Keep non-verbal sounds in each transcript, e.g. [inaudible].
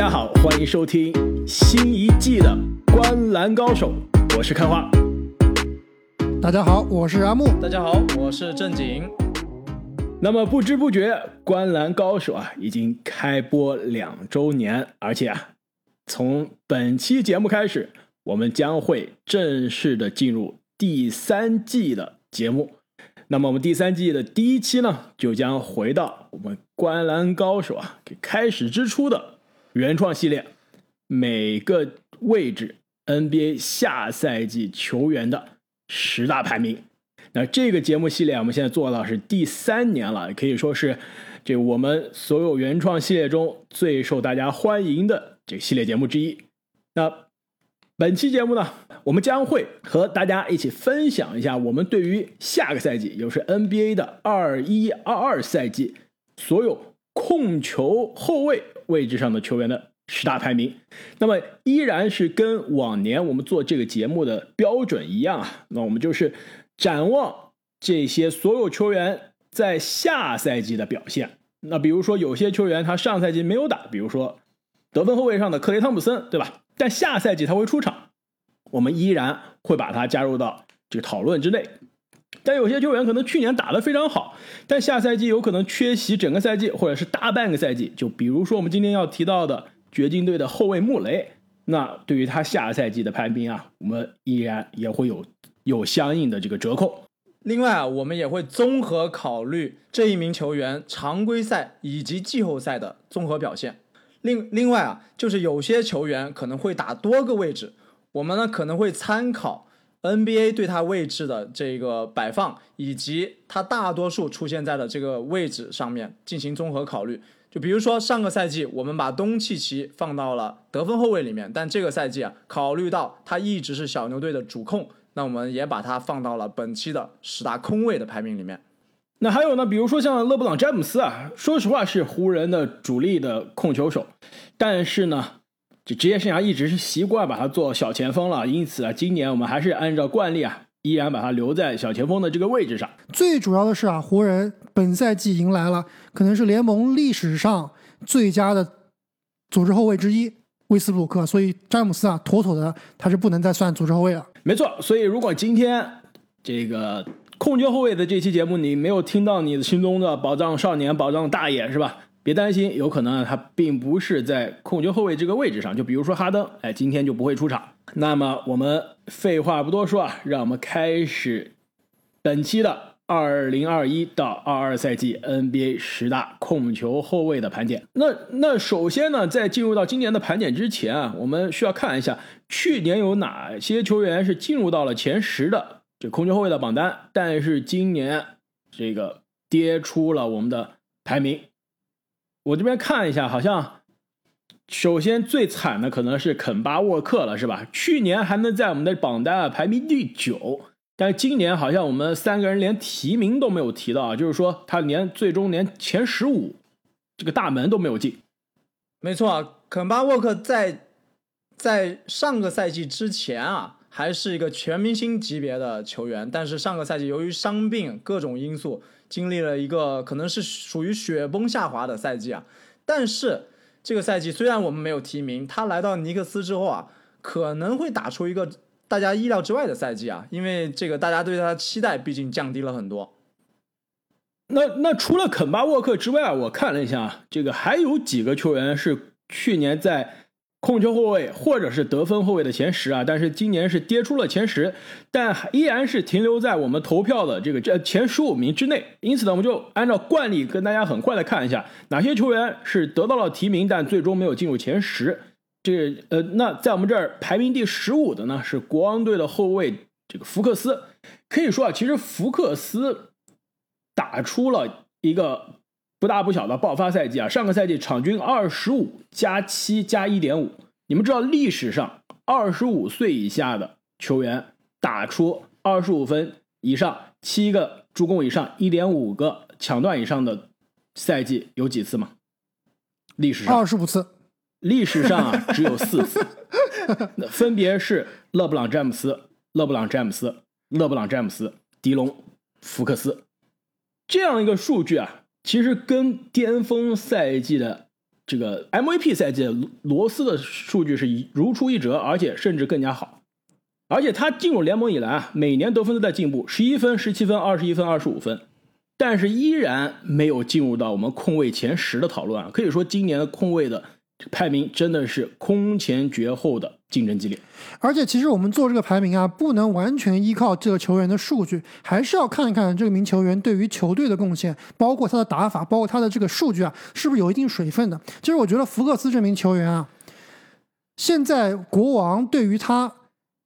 家好，欢迎收听新一季的《观篮高手》，我是看花。大家好，我是阿木。大家好，我是正经。那么不知不觉，《观篮高手》啊已经开播两周年，而且啊，从本期节目开始，我们将会正式的进入第三季的节目。那么我们第三季的第一期呢，就将回到我们《观篮高手》啊给开始之初的原创系列，每个位置 NBA 下赛季球员的十大排名。那这个节目系列我们现在做到是第三年了，可以说是这我们所有原创系列中最受大家欢迎的这个系列节目之一。那本期节目呢，我们将会和大家一起分享一下我们对于下个赛季，也就是 NBA 的二一二二赛季所有控球后卫位置上的球员的十大排名。那么依然是跟往年我们做这个节目的标准一样啊，那我们就是展望这些所有球员在下赛季的表现。那比如说有些球员他上赛季没有打，比如说得分后卫上的克雷汤普森，对吧？但下赛季他会出场，我们依然会把他加入到这个讨论之内。但有些球员可能去年打得非常好，但下赛季有可能缺席整个赛季或者是大半个赛季。就比如说我们今天要提到的掘金队的后卫穆雷，那对于他下赛季的排名啊，我们依然也会有有相应的这个折扣。另外啊，我们也会综合考虑这一名球员常规赛以及季后赛的综合表现。另另外啊，就是有些球员可能会打多个位置，我们呢可能会参考 NBA 对他位置的这个摆放，以及他大多数出现在的这个位置上面进行综合考虑。就比如说上个赛季我们把东契奇放到了得分后卫里面，但这个赛季啊，考虑到他一直是小牛队的主控，那我们也把他放到了本期的十大空位的排名里面。那还有呢，比如说像勒布朗詹姆斯啊，说实话是湖人的主力的控球手，但是呢，这职业生涯一直是习惯把他做小前锋了，因此啊，今年我们还是按照惯例啊，依然把他留在小前锋的这个位置上。最主要的是啊，湖人本赛季迎来了可能是联盟历史上最佳的组织后卫之一威斯布鲁克，所以詹姆斯啊，妥妥的他是不能再算组织后卫了。没错，所以如果今天这个。控球后卫的这期节目，你没有听到你心中的宝藏少年、宝藏大爷是吧？别担心，有可能他并不是在控球后卫这个位置上。就比如说哈登，哎，今天就不会出场。那么我们废话不多说啊，让我们开始本期的二零二一到二二赛季 NBA 十大控球后卫的盘点。那那首先呢，在进入到今年的盘点之前啊，我们需要看一下去年有哪些球员是进入到了前十的。这控球后卫的榜单，但是今年这个跌出了我们的排名。我这边看一下，好像首先最惨的可能是肯巴沃克了，是吧？去年还能在我们的榜单啊排名第九，但是今年好像我们三个人连提名都没有提到啊，就是说他连最终连前十五这个大门都没有进。没错，肯巴沃克在在上个赛季之前啊。还是一个全明星级别的球员，但是上个赛季由于伤病各种因素，经历了一个可能是属于雪崩下滑的赛季啊。但是这个赛季虽然我们没有提名，他来到尼克斯之后啊，可能会打出一个大家意料之外的赛季啊，因为这个大家对他的期待毕竟降低了很多。那那除了肯巴沃克之外，我看了一下，这个还有几个球员是去年在。控球后卫或者是得分后卫的前十啊，但是今年是跌出了前十，但依然是停留在我们投票的这个这前十五名之内。因此呢，我们就按照惯例跟大家很快的看一下哪些球员是得到了提名，但最终没有进入前十。这呃，那在我们这儿排名第十五的呢是国王队的后卫这个福克斯。可以说啊，其实福克斯打出了一个。不大不小的爆发赛季啊！上个赛季场均二十五加七加一点五。你们知道历史上二十五岁以下的球员打出二十五分以上、七个助攻以上、一点五个抢断以上的赛季有几次吗？历史上二十五次。历史上啊只有四次，那分别是勒布朗詹姆斯、勒布朗詹姆斯、勒布朗詹姆斯、迪隆、福克斯这样一个数据啊。其实跟巅峰赛季的这个 MVP 赛季罗斯的数据是如出一辙，而且甚至更加好。而且他进入联盟以来啊，每年得分都在进步，十一分、十七分、二十一分、二十五分，但是依然没有进入到我们控卫前十的讨论啊。可以说今年的控卫的排名真的是空前绝后的竞争激烈。而且其实我们做这个排名啊，不能完全依靠这个球员的数据，还是要看一看这名球员对于球队的贡献，包括他的打法，包括他的这个数据啊，是不是有一定水分的。其实我觉得福克斯这名球员啊，现在国王对于他。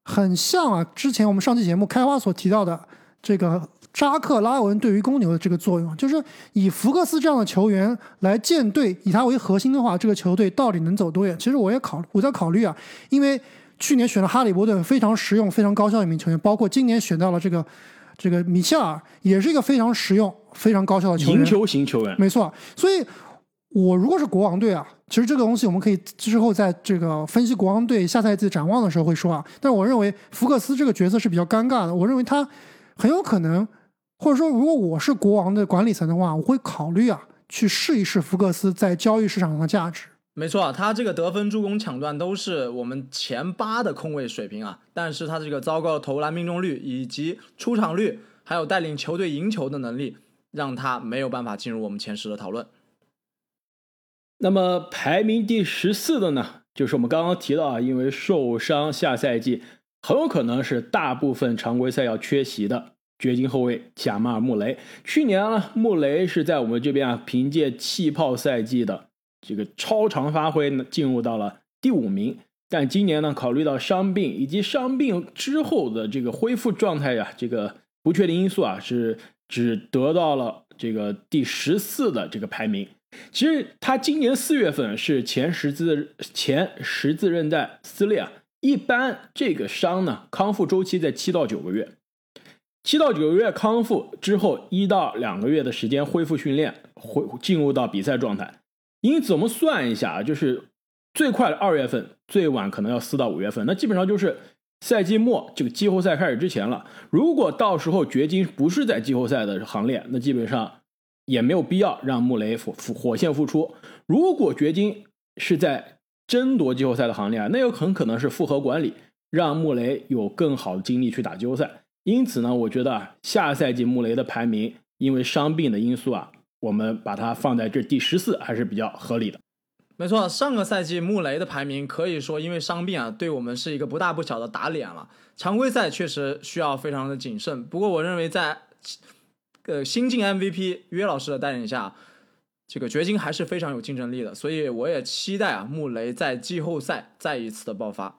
很像啊，之前我们上期节目开花所提到的这个扎克拉文对于公牛的这个作用，就是以福克斯这样的球员来建队，以他为核心的话，这个球队到底能走多远？其实我也考我在考虑啊，因为去年选了哈利波顿，非常实用、非常高效的一名球员，包括今年选到了这个这个米切尔，也是一个非常实用、非常高效的球员，赢球型球员，没错。所以，我如果是国王队啊。其实这个东西我们可以之后在这个分析国王队下赛季展望的时候会说啊，但是我认为福克斯这个角色是比较尴尬的。我认为他很有可能，或者说如果我是国王的管理层的话，我会考虑啊去试一试福克斯在交易市场上的价值。没错，他这个得分、助攻、抢断都是我们前八的控卫水平啊，但是他这个糟糕的投篮命中率以及出场率，还有带领球队赢球的能力，让他没有办法进入我们前十的讨论。那么排名第十四的呢，就是我们刚刚提到啊，因为受伤，下赛季很有可能是大部分常规赛要缺席的掘金后卫贾马尔·穆雷。去年呢，穆雷是在我们这边啊，凭借气泡赛季的这个超常发挥呢，进入到了第五名。但今年呢，考虑到伤病以及伤病之后的这个恢复状态呀，这个不确定因素啊，是只得到了这个第十四的这个排名。其实他今年四月份是前十字前十字韧带撕裂啊，一般这个伤呢康复周期在七到九个月，七到九个月康复之后一到两个月的时间恢复训练，恢进入到比赛状态。因此我们算一下啊，就是最快的二月份，最晚可能要四到五月份，那基本上就是赛季末这个季后赛开始之前了。如果到时候掘金不是在季后赛的行列，那基本上。也没有必要让穆雷复复火线复出。如果掘金是在争夺季后赛的行列，那有很可能是复合管理，让穆雷有更好的精力去打季后赛。因此呢，我觉得下赛季穆雷的排名，因为伤病的因素啊，我们把它放在这第十四还是比较合理的。没错，上个赛季穆雷的排名可以说因为伤病啊，对我们是一个不大不小的打脸了。常规赛确实需要非常的谨慎，不过我认为在。呃，新晋 MVP 约老师的带领下，这个掘金还是非常有竞争力的，所以我也期待啊，穆雷在季后赛再一次的爆发。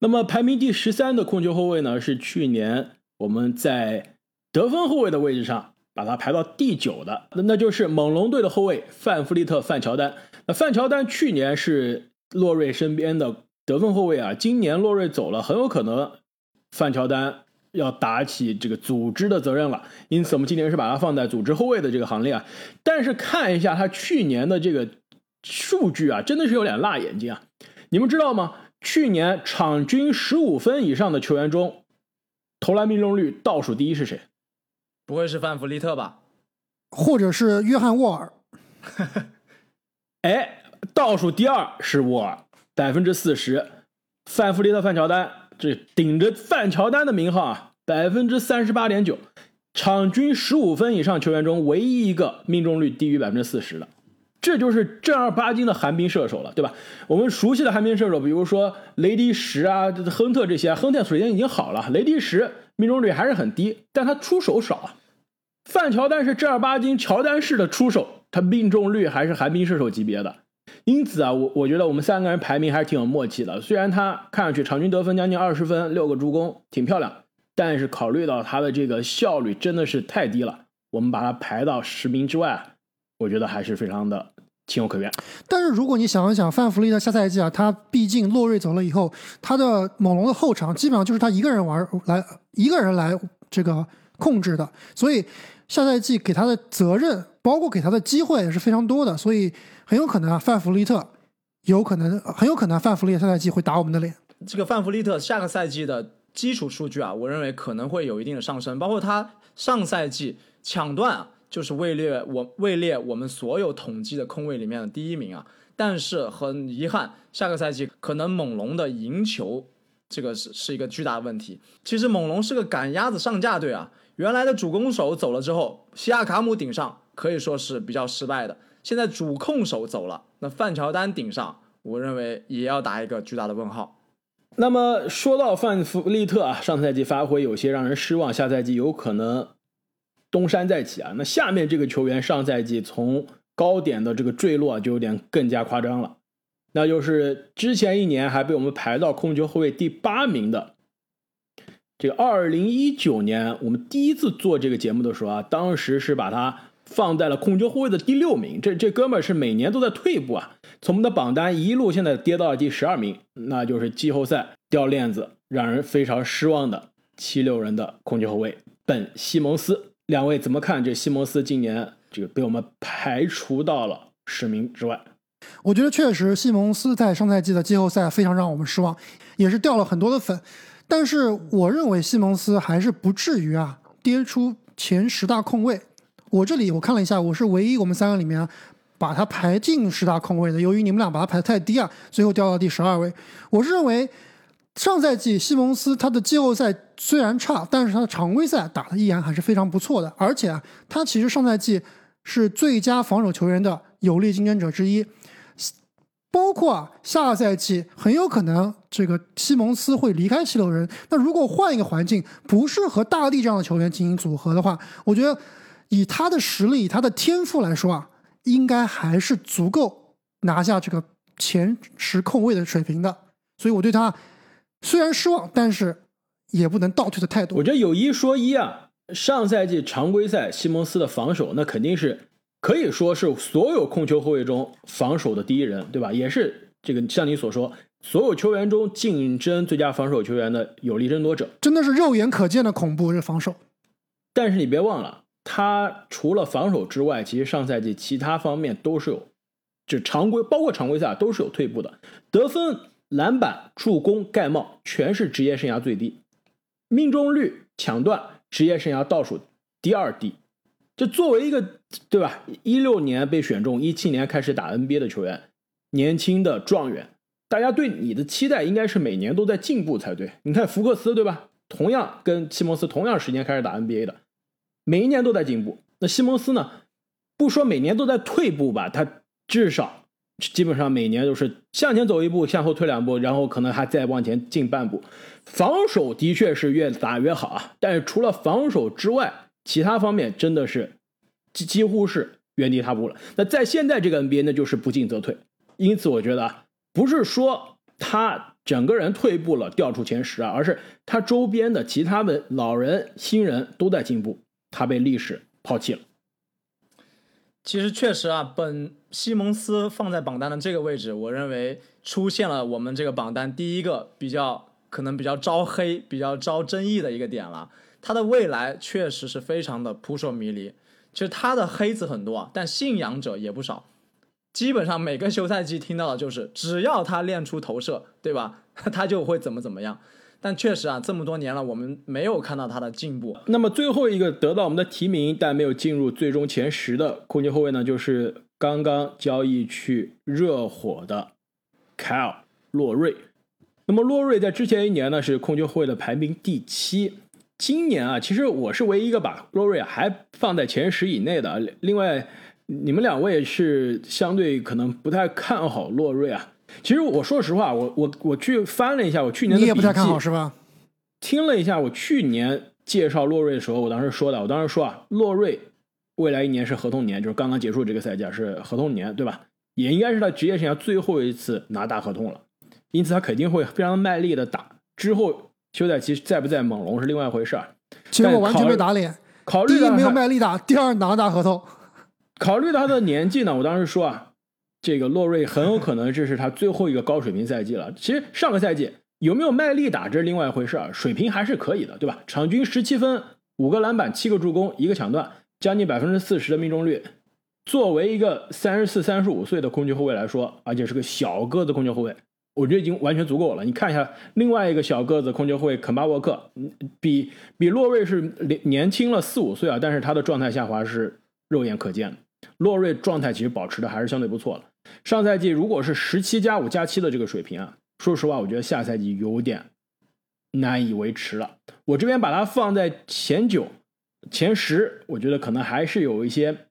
那么排名第十三的控球后卫呢，是去年我们在得分后卫的位置上把他排到第九的，那那就是猛龙队的后卫范弗利特范乔丹。那范乔丹去年是洛瑞身边的得分后卫啊，今年洛瑞走了，很有可能范乔丹。要打起这个组织的责任了，因此我们今年是把它放在组织后卫的这个行列啊。但是看一下他去年的这个数据啊，真的是有点辣眼睛啊！你们知道吗？去年场均十五分以上的球员中，投篮命中率倒数第一是谁？不会是范弗利特吧？或者是约翰沃尔？[laughs] 哎，倒数第二是沃尔，百分之四十。范弗利特、范乔丹。这顶着范乔丹的名号啊，百分之三十八点九，场均十五分以上球员中唯一一个命中率低于百分之四十的，这就是正儿八经的寒冰射手了，对吧？我们熟悉的寒冰射手，比如说雷迪什啊、亨特这些，亨特首先已经好了，雷迪什命中率还是很低，但他出手少啊。范乔丹是正儿八经乔丹式的出手，他命中率还是寒冰射手级别的。因此啊，我我觉得我们三个人排名还是挺有默契的。虽然他看上去场均得分将近二十分，六个助攻，挺漂亮，但是考虑到他的这个效率真的是太低了，我们把他排到十名之外，我觉得还是非常的情有可原。但是如果你想一想，范弗利特下赛季啊，他毕竟洛瑞走了以后，他的猛龙的后场基本上就是他一个人玩来，一个人来这个控制的，所以下赛季给他的责任，包括给他的机会也是非常多的，所以。很有可能啊，范弗利特有可能很有可能范弗利特下赛季会打我们的脸。这个范弗利特下个赛季的基础数据啊，我认为可能会有一定的上升，包括他上赛季抢断啊，就是位列我位列我们所有统计的空位里面的第一名啊。但是很遗憾，下个赛季可能猛龙的赢球这个是是一个巨大的问题。其实猛龙是个赶鸭子上架队啊，原来的主攻手走了之后，西亚卡姆顶上可以说是比较失败的。现在主控手走了，那范乔丹顶上，我认为也要打一个巨大的问号。那么说到范弗利特啊，上赛季发挥有些让人失望，下赛季有可能东山再起啊。那下面这个球员上赛季从高点的这个坠落就有点更加夸张了，那就是之前一年还被我们排到控球后卫第八名的，这个二零一九年我们第一次做这个节目的时候啊，当时是把他放在了控球后卫的第六名，这这哥们儿是每年都在退步啊，从我们的榜单一路现在跌到了第十二名，那就是季后赛掉链子，让人非常失望的七六人的控球后卫本西蒙斯。两位怎么看这西蒙斯今年这个被我们排除到了十名之外？我觉得确实西蒙斯在上赛季的季后赛非常让我们失望，也是掉了很多的粉。但是我认为西蒙斯还是不至于啊跌出前十大控卫。我这里我看了一下，我是唯一我们三个里面把他排进十大控卫的。由于你们俩把他排的太低啊，最后掉到第十二位。我是认为上赛季西蒙斯他的季后赛虽然差，但是他的常规赛打的依然还是非常不错的。而且啊，他其实上赛季是最佳防守球员的有力竞争者之一。包括啊，下赛季很有可能这个西蒙斯会离开七六人。那如果换一个环境，不是和大帝这样的球员进行组合的话，我觉得以他的实力、以他的天赋来说啊，应该还是足够拿下这个前十控卫的水平的。所以我对他虽然失望，但是也不能倒退的太多。我觉得有一说一啊，上赛季常规赛西蒙斯的防守那肯定是。可以说是所有控球后卫中防守的第一人，对吧？也是这个像你所说，所有球员中竞争最佳防守球员的有力争夺者，真的是肉眼可见的恐怖这防守。但是你别忘了，他除了防守之外，其实上赛季其他方面都是有，就常规包括常规赛都是有退步的，得分、篮板、助攻、盖帽全是职业生涯最低，命中率、抢断职业生涯倒数第二低。这作为一个对吧？一六年被选中，一七年开始打 NBA 的球员，年轻的状元，大家对你的期待应该是每年都在进步才对。你看福克斯对吧？同样跟西蒙斯同样时间开始打 NBA 的，每一年都在进步。那西蒙斯呢？不说每年都在退步吧，他至少基本上每年都是向前走一步，向后退两步，然后可能还再往前进半步。防守的确是越打越好啊，但是除了防守之外，其他方面真的是几几乎是原地踏步了。那在现在这个 NBA，那就是不进则退。因此，我觉得不是说他整个人退步了，掉出前十啊，而是他周边的其他的老人、新人都在进步，他被历史抛弃了。其实确实啊，本西蒙斯放在榜单的这个位置，我认为出现了我们这个榜单第一个比较可能比较招黑、比较招争议的一个点了。他的未来确实是非常的扑朔迷离。其实他的黑子很多啊，但信仰者也不少。基本上每个休赛季听到的就是，只要他练出投射，对吧？[laughs] 他就会怎么怎么样。但确实啊，这么多年了，我们没有看到他的进步。那么最后一个得到我们的提名但没有进入最终前十的控球后卫呢，就是刚刚交易去热火的凯尔洛瑞。那么洛瑞在之前一年呢，是控球后卫的排名第七。今年啊，其实我是唯一一个把洛瑞还放在前十以内的。另外，你们两位是相对可能不太看好洛瑞啊。其实我说实话，我我我去翻了一下我去年的你也不太看好是吧？听了一下我去年介绍洛瑞的时候，我当时说的，我当时说啊，洛瑞未来一年是合同年，就是刚刚结束这个赛季是合同年，对吧？也应该是他职业生涯最后一次拿大合同了，因此他肯定会非常卖力的打之后。休赛期在不在猛龙是另外一回事儿，结果完全被打脸。考虑第一没有卖力打，第二拿大合同。考虑到他的年纪呢，我当时说啊，这个洛瑞很有可能这是他最后一个高水平赛季了。其实上个赛季有没有卖力打这是另外一回事儿，水平还是可以的，对吧？场均十七分、五个篮板、七个助攻、一个抢断，将近百分之四十的命中率。作为一个三十四、三十五岁的控球后卫来说，而且是个小个子控球后卫。我觉得已经完全足够了。你看一下另外一个小个子控球后卫肯巴沃克，比比洛瑞是年年轻了四五岁啊，但是他的状态下滑是肉眼可见的。洛瑞状态其实保持的还是相对不错了。上赛季如果是十七加五加七的这个水平啊，说实话，我觉得下赛季有点难以维持了。我这边把它放在前九、前十，我觉得可能还是有一些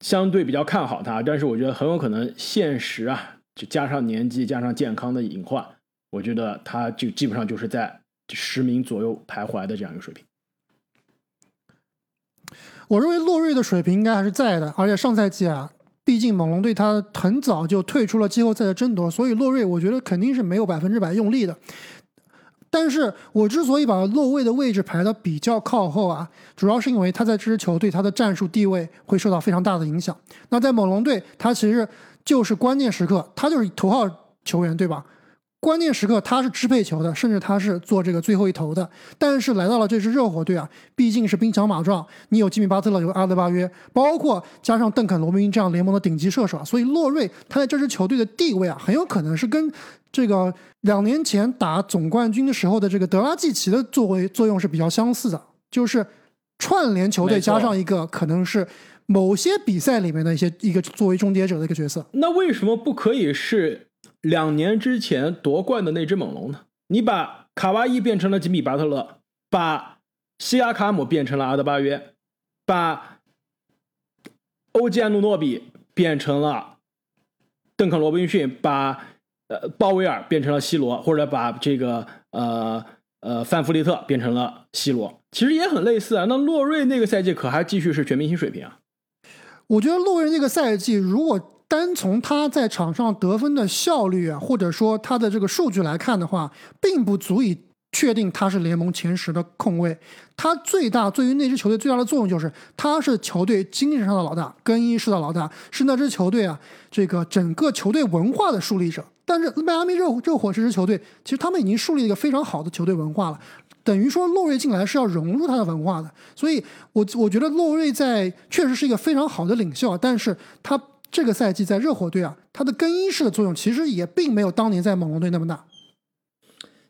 相对比较看好它，但是我觉得很有可能现实啊，就加上年纪加上健康的隐患，我觉得它就基本上就是在十名左右徘徊的这样一个水平。我认为洛瑞的水平应该还是在的，而且上赛季啊，毕竟猛龙队他很早就退出了季后赛的争夺，所以洛瑞我觉得肯定是没有百分之百用力的。但是我之所以把洛瑞的位置排的比较靠后啊，主要是因为他在这支球队他的战术地位会受到非常大的影响。那在猛龙队，他其实就是关键时刻，他就是头号球员，对吧？关键时刻他是支配球的，甚至他是做这个最后一投的。但是来到了这支热火队啊，毕竟是兵强马壮，你有吉米巴特勒，有阿德巴约，包括加上邓肯罗宾这样联盟的顶级射手啊，所以洛瑞他在这支球队的地位啊，很有可能是跟这个两年前打总冠军的时候的这个德拉季奇的作为作用是比较相似的，就是串联球队加上一个可能是某些比赛里面的一些一个作为终结者的一个角色。那为什么不可以是？两年之前夺冠的那只猛龙呢？你把卡哇伊变成了吉米巴特勒，把西亚卡姆变成了阿德巴约，把欧吉安努诺比变成了邓肯罗宾逊，把呃鲍威尔变成了西罗，或者把这个呃呃范弗利特变成了西罗，其实也很类似啊。那洛瑞那个赛季可还继续是全明星水平啊？我觉得洛瑞那个赛季如果。单从他在场上得分的效率啊，或者说他的这个数据来看的话，并不足以确定他是联盟前十的控卫。他最大对于那支球队最大的作用就是，他是球队精神上的老大，更衣室的老大，是那支球队啊这个整个球队文化的树立者。但是迈阿密热热火这支球队，其实他们已经树立了一个非常好的球队文化了，等于说洛瑞进来是要融入他的文化的。所以，我我觉得洛瑞在确实是一个非常好的领袖，但是他。这个赛季在热火队啊，他的更衣室的作用其实也并没有当年在猛龙队那么大。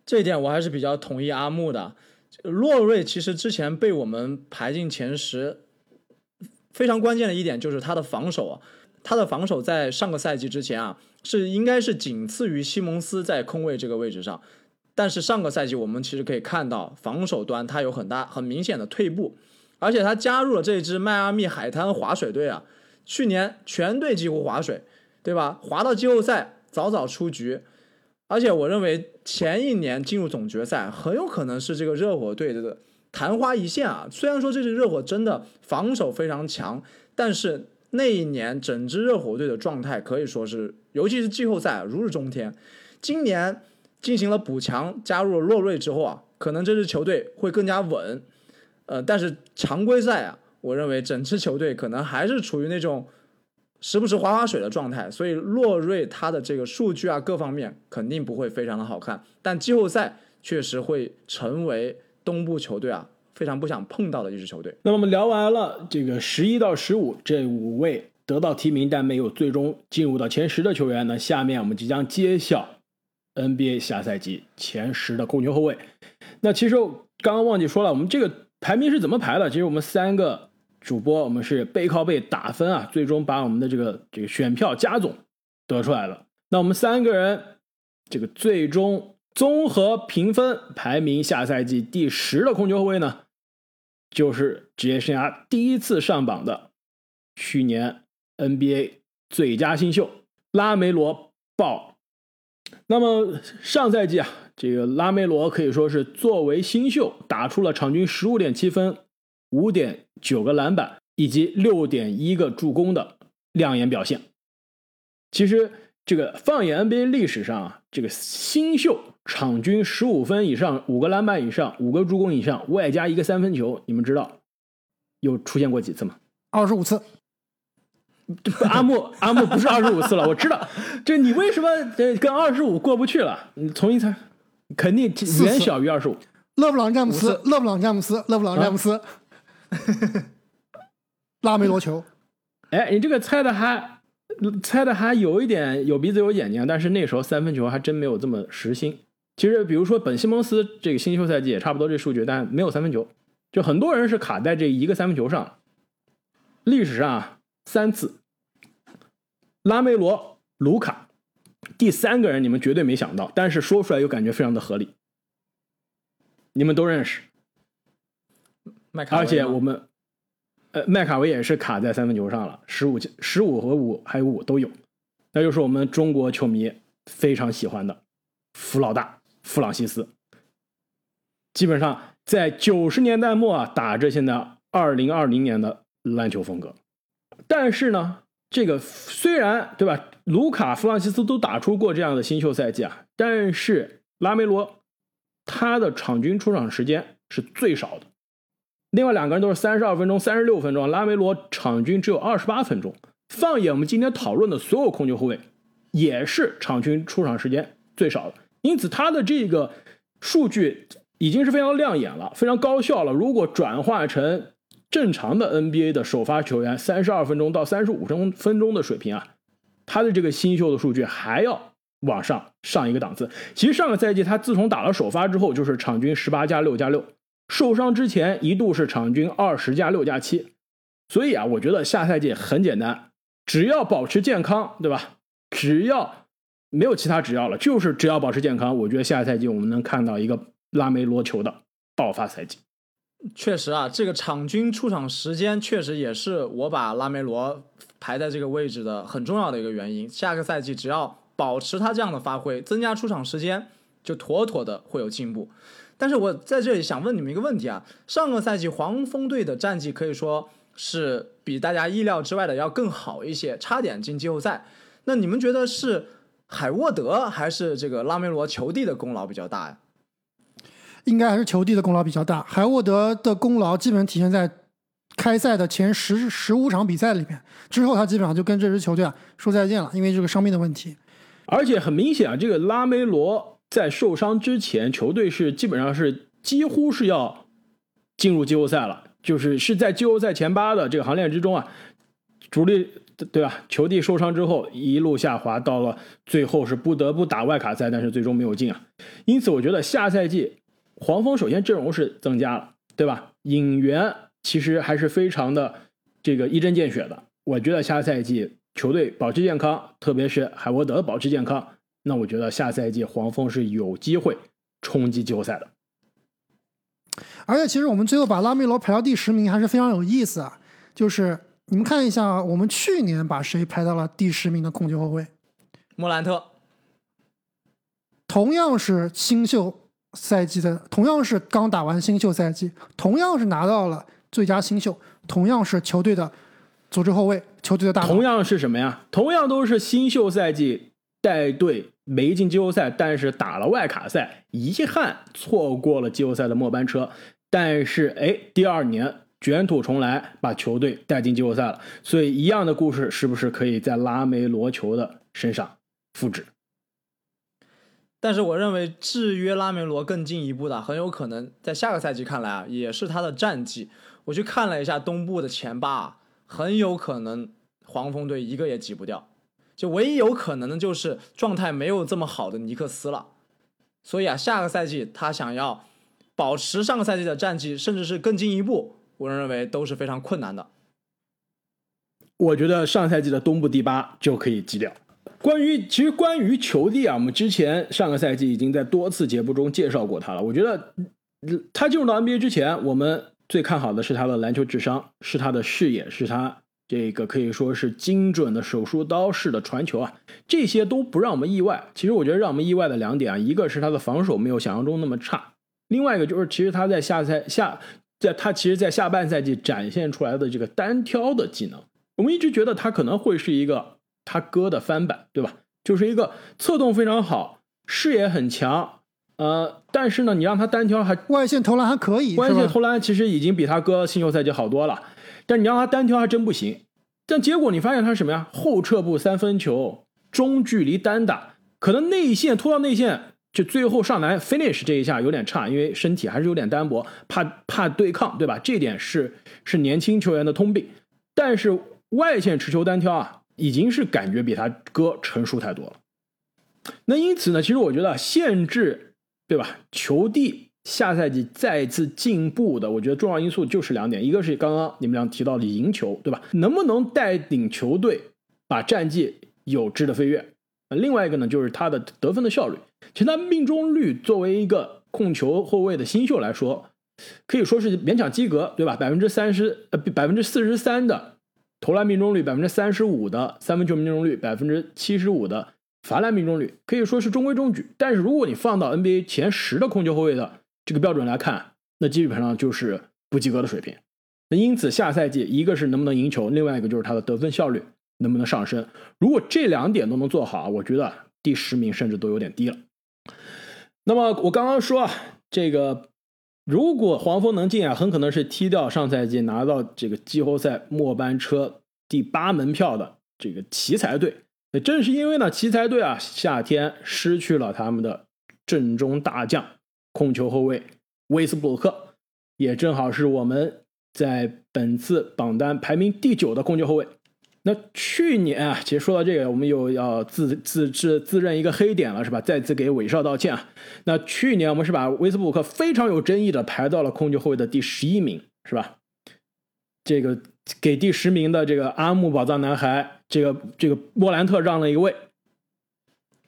这一点我还是比较同意阿木的。洛瑞其实之前被我们排进前十，非常关键的一点就是他的防守啊，他的防守在上个赛季之前啊是应该是仅次于西蒙斯在空位这个位置上，但是上个赛季我们其实可以看到防守端他有很大很明显的退步，而且他加入了这支迈阿密海滩划水队啊。去年全队几乎划水，对吧？划到季后赛早早出局，而且我认为前一年进入总决赛很有可能是这个热火队的昙花一现啊。虽然说这支热火真的防守非常强，但是那一年整支热火队的状态可以说是，尤其是季后赛如日中天。今年进行了补强，加入了洛瑞之后啊，可能这支球队会更加稳。呃，但是常规赛啊。我认为整支球队可能还是处于那种时不时划划水的状态，所以洛瑞他的这个数据啊各方面肯定不会非常的好看，但季后赛确实会成为东部球队啊非常不想碰到的一支球队。那么我们聊完了这个十一到十五这五位得到提名但没有最终进入到前十的球员呢，下面我们即将揭晓 NBA 下赛季前十的控球后卫。那其实刚刚忘记说了，我们这个排名是怎么排的？其实我们三个。主播，我们是背靠背打分啊，最终把我们的这个这个选票加总得出来了。那我们三个人这个最终综合评分排名下赛季第十的控球后卫呢，就是职业生涯第一次上榜的去年 NBA 最佳新秀拉梅罗鲍。那么上赛季啊，这个拉梅罗可以说是作为新秀打出了场均十五点七分。五点九个篮板以及六点一个助攻的亮眼表现。其实，这个放眼 NBA 历史上啊，这个新秀场均十五分以上、五个篮板以上、五个助攻以上，外加一个三分球，你们知道有出现过几次吗？二十五次。阿木，阿木不是二十五次了，我知道。这你为什么这跟二十五过不去了？你重新猜，肯定远小于二十五。勒布朗詹姆斯，勒布朗詹姆斯，勒布朗詹姆斯。[laughs] 拉梅罗球，哎，你这个猜的还猜的还有一点有鼻子有眼睛，但是那时候三分球还真没有这么实心。其实，比如说本西蒙斯这个新秀赛季也差不多这数据，但没有三分球，就很多人是卡在这一个三分球上。历史上三次。拉梅罗、卢卡，第三个人你们绝对没想到，但是说出来又感觉非常的合理。你们都认识，麦卡维而且我们，呃，麦卡维也是卡在三分球上了，十五、十五和五还有五都有，那就是我们中国球迷非常喜欢的弗老大弗朗西斯。基本上在九十年代末啊，打着现在二零二零年的篮球风格。但是呢，这个虽然对吧，卢卡、弗朗西斯都打出过这样的新秀赛季啊，但是拉梅罗他的场均出场时间是最少的。另外两个人都是三十二分钟、三十六分钟，拉梅罗场均只有二十八分钟。放眼我们今天讨论的所有控球后卫，也是场均出场时间最少的。因此，他的这个数据已经是非常亮眼了，非常高效了。如果转化成正常的 NBA 的首发球员，三十二分钟到三十五分分钟的水平啊，他的这个新秀的数据还要往上上一个档次。其实上个赛季他自从打了首发之后，就是场均十八加六加六，受伤之前一度是场均二十加六加七。所以啊，我觉得下赛季很简单，只要保持健康，对吧？只要没有其他只要了，就是只要保持健康，我觉得下赛季我们能看到一个拉梅罗球的爆发赛季。确实啊，这个场均出场时间确实也是我把拉梅罗排在这个位置的很重要的一个原因。下个赛季只要保持他这样的发挥，增加出场时间，就妥妥的会有进步。但是我在这里想问你们一个问题啊：上个赛季黄蜂队的战绩可以说是比大家意料之外的要更好一些，差点进季后赛。那你们觉得是海沃德还是这个拉梅罗球帝的功劳比较大呀？应该还是球帝的功劳比较大。海沃德的功劳基本体现在开赛的前十十五场比赛里面，之后他基本上就跟这支球队啊说再见了，因为这个伤病的问题。而且很明显啊，这个拉梅罗在受伤之前，球队是基本上是几乎是要进入季后赛了，就是是在季后赛前八的这个行列之中啊，主力对吧？球帝受伤之后一路下滑，到了最后是不得不打外卡赛，但是最终没有进啊。因此，我觉得下赛季黄蜂首先阵容是增加了，对吧？引援其实还是非常的这个一针见血的。我觉得下赛季球队保持健康，特别是海沃德保持健康，那我觉得下赛季黄蜂是有机会冲击季后赛的。而且，其实我们最后把拉梅罗排到第十名还是非常有意思啊。就是你们看一下，我们去年把谁排到了第十名的控球后卫？莫兰特，同样是新秀赛季的，同样是刚打完新秀赛季，同样是拿到了最佳新秀，同样是球队的组织后卫，球队的大同样是什么呀？同样都是新秀赛季带队没进季后赛，但是打了外卡赛，遗憾错过了季后赛的末班车。但是哎，第二年卷土重来，把球队带进季后赛了。所以一样的故事，是不是可以在拉梅罗球的身上复制？但是我认为制约拉梅罗更进一步的，很有可能在下个赛季看来啊，也是他的战绩。我去看了一下东部的前八啊，很有可能黄蜂队一个也挤不掉。就唯一有可能的就是状态没有这么好的尼克斯了。所以啊，下个赛季他想要保持上个赛季的战绩，甚至是更进一步，我认为都是非常困难的。我觉得上赛季的东部第八就可以击掉。关于其实关于球帝啊，我们之前上个赛季已经在多次节目中介绍过他了。我觉得他进入到 NBA 之前，我们最看好的是他的篮球智商，是他的视野，是他这个可以说是精准的手术刀式的传球啊，这些都不让我们意外。其实我觉得让我们意外的两点啊，一个是他的防守没有想象中那么差，另外一个就是其实他在下赛下在他其实，在下半赛季展现出来的这个单挑的技能，我们一直觉得他可能会是一个他哥的翻版，对吧？就是一个策动非常好，视野很强，呃，但是呢，你让他单挑还外线投篮还可以，外线投篮其实已经比他哥新秀赛季好多了，但你让他单挑还真不行。但结果你发现他什么呀？后撤步三分球，中距离单打，可能内线拖到内线，就最后上篮 finish 这一下有点差，因为身体还是有点单薄，怕怕对抗，对吧？这点是是年轻球员的通病。但是外线持球单挑啊，已经是感觉比他哥成熟太多了。那因此呢，其实我觉得限制，对吧？球帝下赛季再次进步的，我觉得重要因素就是两点，一个是刚刚你们俩提到的赢球，对吧？能不能带领球队把战绩有质的飞跃？另外一个呢，就是他的得分的效率。其实他命中率作为一个控球后卫的新秀来说，可以说是勉强及格，对吧？百分之三十呃百分之四十三的投篮命中率，百分之三十五的三分球命中率，百分之七十五的罚篮命中率，可以说是中规中矩。但是如果你放到 NBA 前十的控球后卫的这个标准来看，那基本上就是不及格的水平。那因此下赛季一个是能不能赢球，另外一个就是他的得分效率能不能上升。如果这两点都能做好，我觉得第十名甚至都有点低了。那么我刚刚说啊，这个如果黄蜂能进啊，很可能是踢掉上赛季拿到这个季后赛末班车第八门票的这个奇才队。那正是因为呢，奇才队啊夏天失去了他们的阵中大将。控球后卫威斯布鲁克，也正好是我们在本次榜单排名第九的控球后卫。那去年啊，其实说到这个，我们又要自自自自认一个黑点了，是吧？再次给韦少道歉啊。那去年我们是把威斯布鲁克非常有争议的排到了控球后卫的第十一名，是吧？这个给第十名的这个阿木宝藏男孩，这个这个莫兰特让了一个位。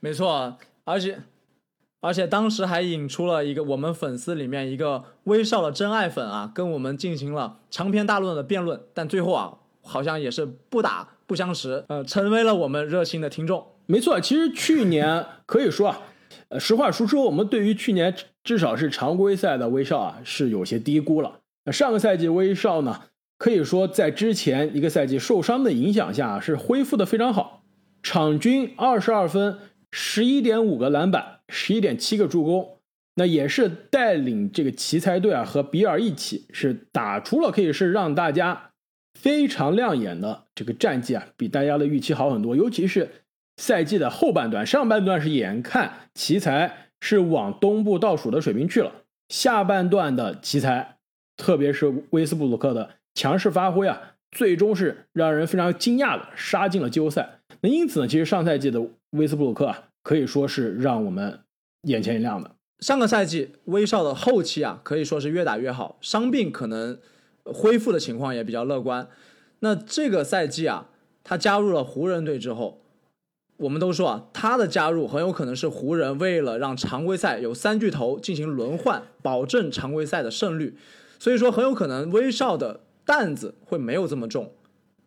没错，而且。而且当时还引出了一个我们粉丝里面一个威少的真爱粉啊，跟我们进行了长篇大论的辩论，但最后啊，好像也是不打不相识，呃，成为了我们热心的听众。没错，其实去年可以说啊，呃，实话实说，我们对于去年至少是常规赛的威少啊，是有些低估了。上个赛季威少呢，可以说在之前一个赛季受伤的影响下，是恢复的非常好，场均二十二分，十一点五个篮板。十一点七个助攻，那也是带领这个奇才队啊和比尔一起是打出了可以是让大家非常亮眼的这个战绩啊，比大家的预期好很多。尤其是赛季的后半段，上半段是眼看奇才是往东部倒数的水平去了，下半段的奇才，特别是威斯布鲁克的强势发挥啊，最终是让人非常惊讶的杀进了季后赛。那因此呢，其实上赛季的威斯布鲁克啊。可以说是让我们眼前一亮的。上个赛季威少的后期啊，可以说是越打越好，伤病可能恢复的情况也比较乐观。那这个赛季啊，他加入了湖人队之后，我们都说啊，他的加入很有可能是湖人为了让常规赛有三巨头进行轮换，保证常规赛的胜率。所以说很有可能威少的担子会没有这么重。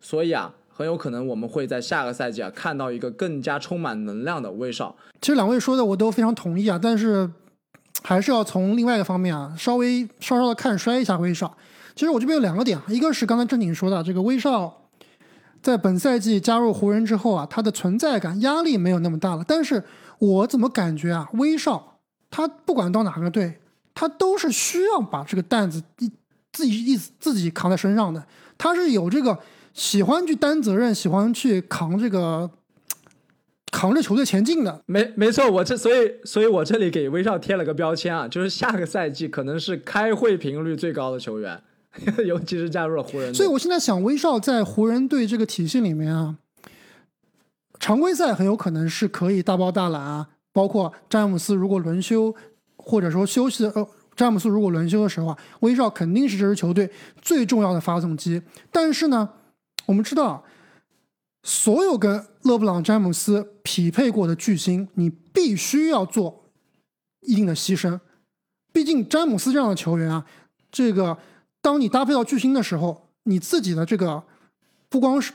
所以啊。很有可能我们会在下个赛季啊看到一个更加充满能量的威少。其实两位说的我都非常同意啊，但是还是要从另外一个方面啊稍微稍稍的看衰一下威少。其实我这边有两个点啊，一个是刚才正经说的，这个威少在本赛季加入湖人之后啊，他的存在感压力没有那么大了。但是我怎么感觉啊，威少他不管到哪个队，他都是需要把这个担子一自己一自己扛在身上的，他是有这个。喜欢去担责任，喜欢去扛这个，扛着球队前进的。没没错，我这所以所以我这里给威少贴了个标签啊，就是下个赛季可能是开会频率最高的球员，[laughs] 尤其是加入了湖人。所以我现在想，威少在湖人队这个体系里面啊，常规赛很有可能是可以大包大揽啊，包括詹姆斯如果轮休或者说休息呃，詹姆斯如果轮休的时候啊，威少肯定是这支球队最重要的发动机。但是呢。我们知道，所有跟勒布朗·詹姆斯匹配过的巨星，你必须要做一定的牺牲。毕竟詹姆斯这样的球员啊，这个当你搭配到巨星的时候，你自己的这个不光是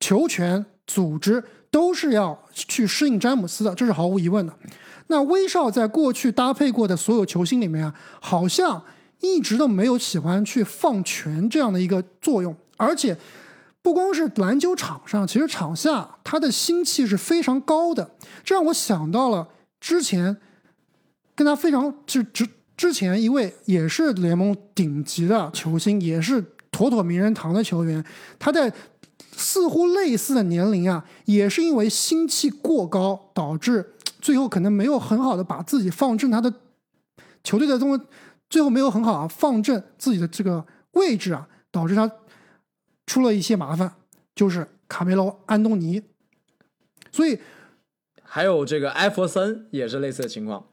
球权、组织，都是要去适应詹姆斯的，这是毫无疑问的。那威少在过去搭配过的所有球星里面啊，好像一直都没有喜欢去放权这样的一个作用，而且。不光是篮球场上，其实场下他的心气是非常高的，这让我想到了之前跟他非常就之之前一位也是联盟顶级的球星，也是妥妥名人堂的球员，他在似乎类似的年龄啊，也是因为心气过高，导致最后可能没有很好的把自己放正他的球队的这么最后没有很好啊放正自己的这个位置啊，导致他。出了一些麻烦，就是卡梅隆·安东尼，所以还有这个艾弗森也是类似的情况。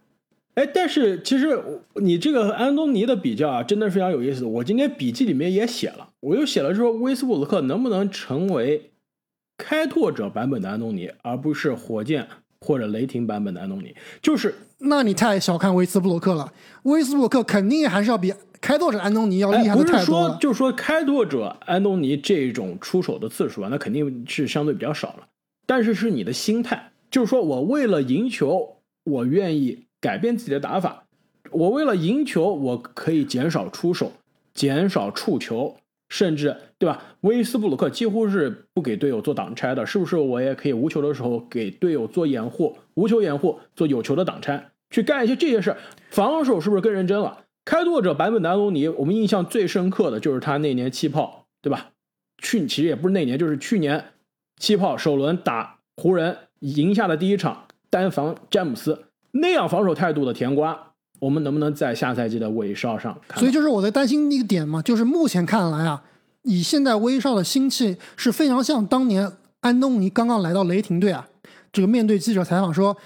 哎，但是其实你这个安东尼的比较啊，真的非常有意思。我今天笔记里面也写了，我又写了说威斯布鲁克能不能成为开拓者版本的安东尼，而不是火箭或者雷霆版本的安东尼。就是那你太小看威斯布鲁克了，威斯布鲁克肯定还是要比开拓者安东尼要厉害的不是太多了。说就是说开拓者安东尼这种出手的次数啊，那肯定是相对比较少了。但是是你的心态，就是说我为了赢球，我愿意改变自己的打法。我为了赢球，我可以减少出手，减少触球，甚至对吧？威斯布鲁克几乎是不给队友做挡拆的，是不是？我也可以无球的时候给队友做掩护，无球掩护，做有球的挡拆，去干一些这些事儿。防守是不是更认真了？开拓者版本的安东尼，我们印象最深刻的就是他那年气泡，对吧？去其实也不是那年，就是去年气泡首轮打湖人赢下的第一场，单防詹姆斯那样防守态度的甜瓜，我们能不能在下赛季的威少上看？所以就是我在担心一个点嘛，就是目前看来啊，以现在威少的心气是非常像当年安东尼刚刚来到雷霆队啊，这个面对记者采访说，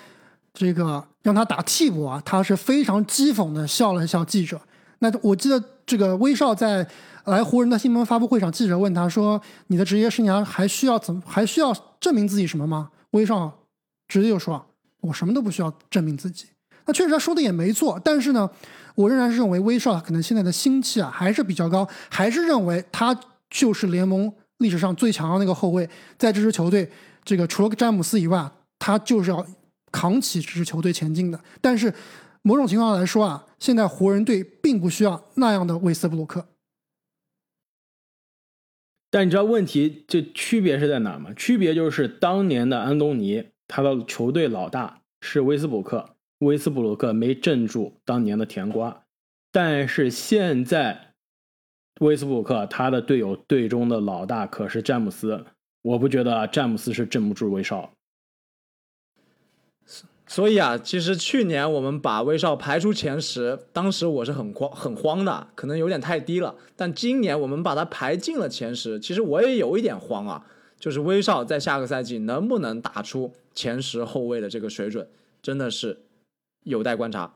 这个让他打替补啊，他是非常讥讽的笑了笑记者。那我记得这个威少在来湖人的新闻发布会上，记者问他说：“你的职业生涯还需要怎么还需要证明自己什么吗？”威少直接就说：“我什么都不需要证明自己。”那确实他说的也没错，但是呢，我仍然是认为威少可能现在的心气啊还是比较高，还是认为他就是联盟历史上最强的那个后卫，在这支球队，这个除了詹姆斯以外，他就是要扛起这支球队前进的。但是某种情况来说啊，现在湖人队并不需要那样的威斯布鲁克。但你知道问题这区别是在哪吗？区别就是当年的安东尼，他的球队老大是威斯布鲁克，威斯布鲁克没镇住当年的甜瓜，但是现在威斯布鲁克他的队友队中的老大可是詹姆斯，我不觉得詹姆斯是镇不住威少。所以啊，其实去年我们把威少排出前十，当时我是很慌很慌的，可能有点太低了。但今年我们把他排进了前十，其实我也有一点慌啊，[laughs] 就是威少在下个赛季能不能打出前十后卫的这个水准，真的是有待观察。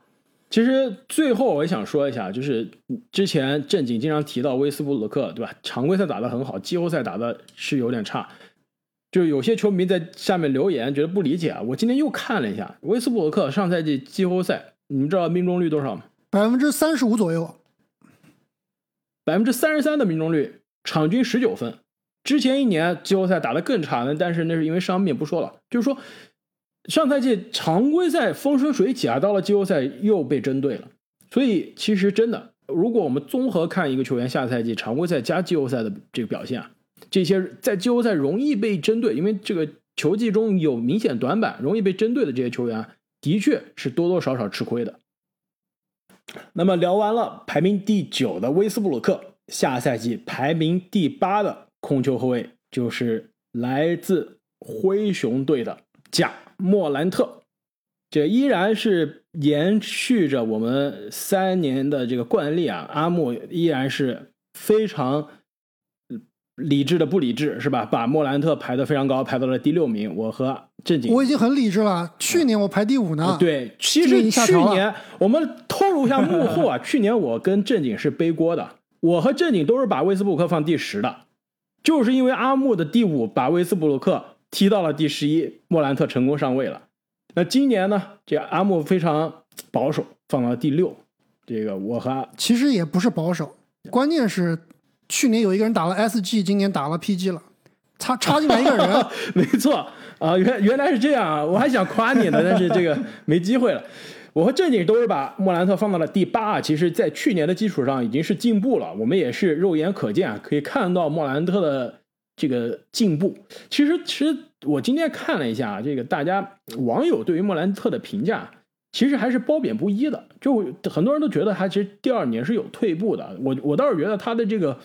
其实最后我也想说一下，就是之前正经经常提到威斯布鲁克，对吧？常规赛打得很好，季后赛打的是有点差。就有些球迷在下面留言，觉得不理解啊。我今天又看了一下威斯布鲁克上赛季季后赛，你们知道命中率多少吗？百分之三十五左右，百分之三十三的命中率，场均十九分。之前一年季后赛打得更差呢，但是那是因为伤病，不说了。就是说，上赛季常规赛风生水起啊，到了季后赛又被针对了。所以其实真的，如果我们综合看一个球员下赛季常规赛加季后赛的这个表现啊。这些在季后赛容易被针对，因为这个球技中有明显短板，容易被针对的这些球员，的确是多多少少吃亏的。那么聊完了排名第九的威斯布鲁克，下赛季排名第八的控球后卫就是来自灰熊队的贾莫兰特，这依然是延续着我们三年的这个惯例啊，阿木依然是非常。理智的不理智是吧？把莫兰特排的非常高，排到了第六名。我和正经，我已经很理智了。去年我排第五呢。对，其实去年 [laughs] 我们透露一下幕后啊，[laughs] 去年我跟正经是背锅的。我和正经都是把威斯布鲁克放第十的，就是因为阿木的第五把威斯布鲁克踢到了第十一，莫兰特成功上位了。那今年呢，这阿木非常保守，放到第六。这个我和其实也不是保守，关键是。去年有一个人打了 SG，今年打了 PG 了，插插进来一个人，[laughs] 没错啊，原原来是这样啊，我还想夸你呢，[laughs] 但是这个没机会了。我和正经都是把莫兰特放到了第八啊，其实，在去年的基础上已经是进步了，我们也是肉眼可见啊，可以看到莫兰特的这个进步。其实，其实我今天看了一下这个大家网友对于莫兰特的评价。其实还是褒贬不一的，就很多人都觉得他其实第二年是有退步的。我我倒是觉得他的这个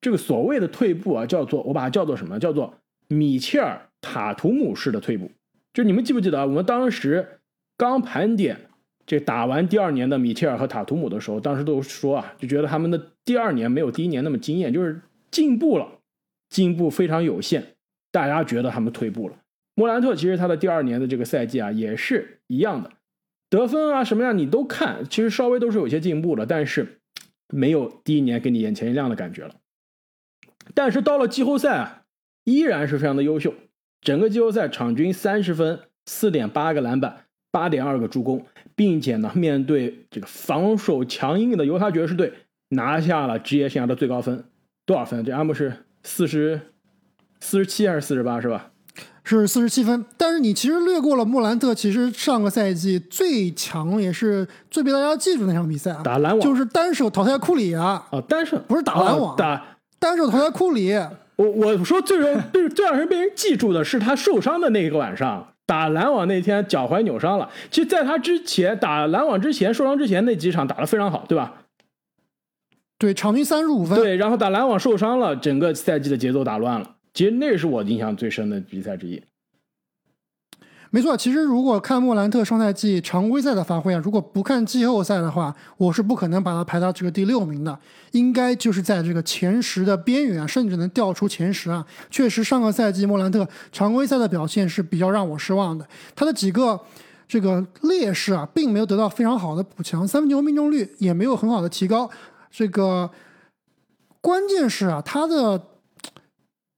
这个所谓的退步啊，叫做我把它叫做什么？叫做米切尔塔图姆式的退步。就你们记不记得啊我们当时刚盘点这打完第二年的米切尔和塔图姆的时候，当时都说啊，就觉得他们的第二年没有第一年那么惊艳，就是进步了，进步非常有限，大家觉得他们退步了。莫兰特其实他的第二年的这个赛季啊，也是一样的。得分啊什么样你都看，其实稍微都是有些进步的，但是没有第一年给你眼前一亮的感觉了。但是到了季后赛啊，依然是非常的优秀，整个季后赛场均三十分，四点八个篮板，八点二个助攻，并且呢，面对这个防守强硬的犹他爵士队，拿下了职业生涯的最高分，多少分？这阿姆是四十四十七还是四十八是吧？是四十七分，但是你其实略过了莫兰特，其实上个赛季最强也是最被大家记住那场比赛啊，打篮网。就是单手淘汰库里啊，啊，单手。不是打篮网。啊打单手投在库里，我我说最让被最让人被人记住的是他受伤的那个晚上，打篮网那天脚踝扭伤了。其实，在他之前打篮网之前受伤之前那几场打得非常好，对吧？对，场均三十五分，对，然后打篮网受伤了，整个赛季的节奏打乱了。其实那是我印象最深的比赛之一。没错，其实如果看莫兰特上赛季常规赛的发挥啊，如果不看季后赛的话，我是不可能把他排到这个第六名的，应该就是在这个前十的边缘，甚至能掉出前十啊。确实，上个赛季莫兰特常规赛的表现是比较让我失望的，他的几个这个劣势啊，并没有得到非常好的补强，三分球命中率也没有很好的提高，这个关键是啊，他的。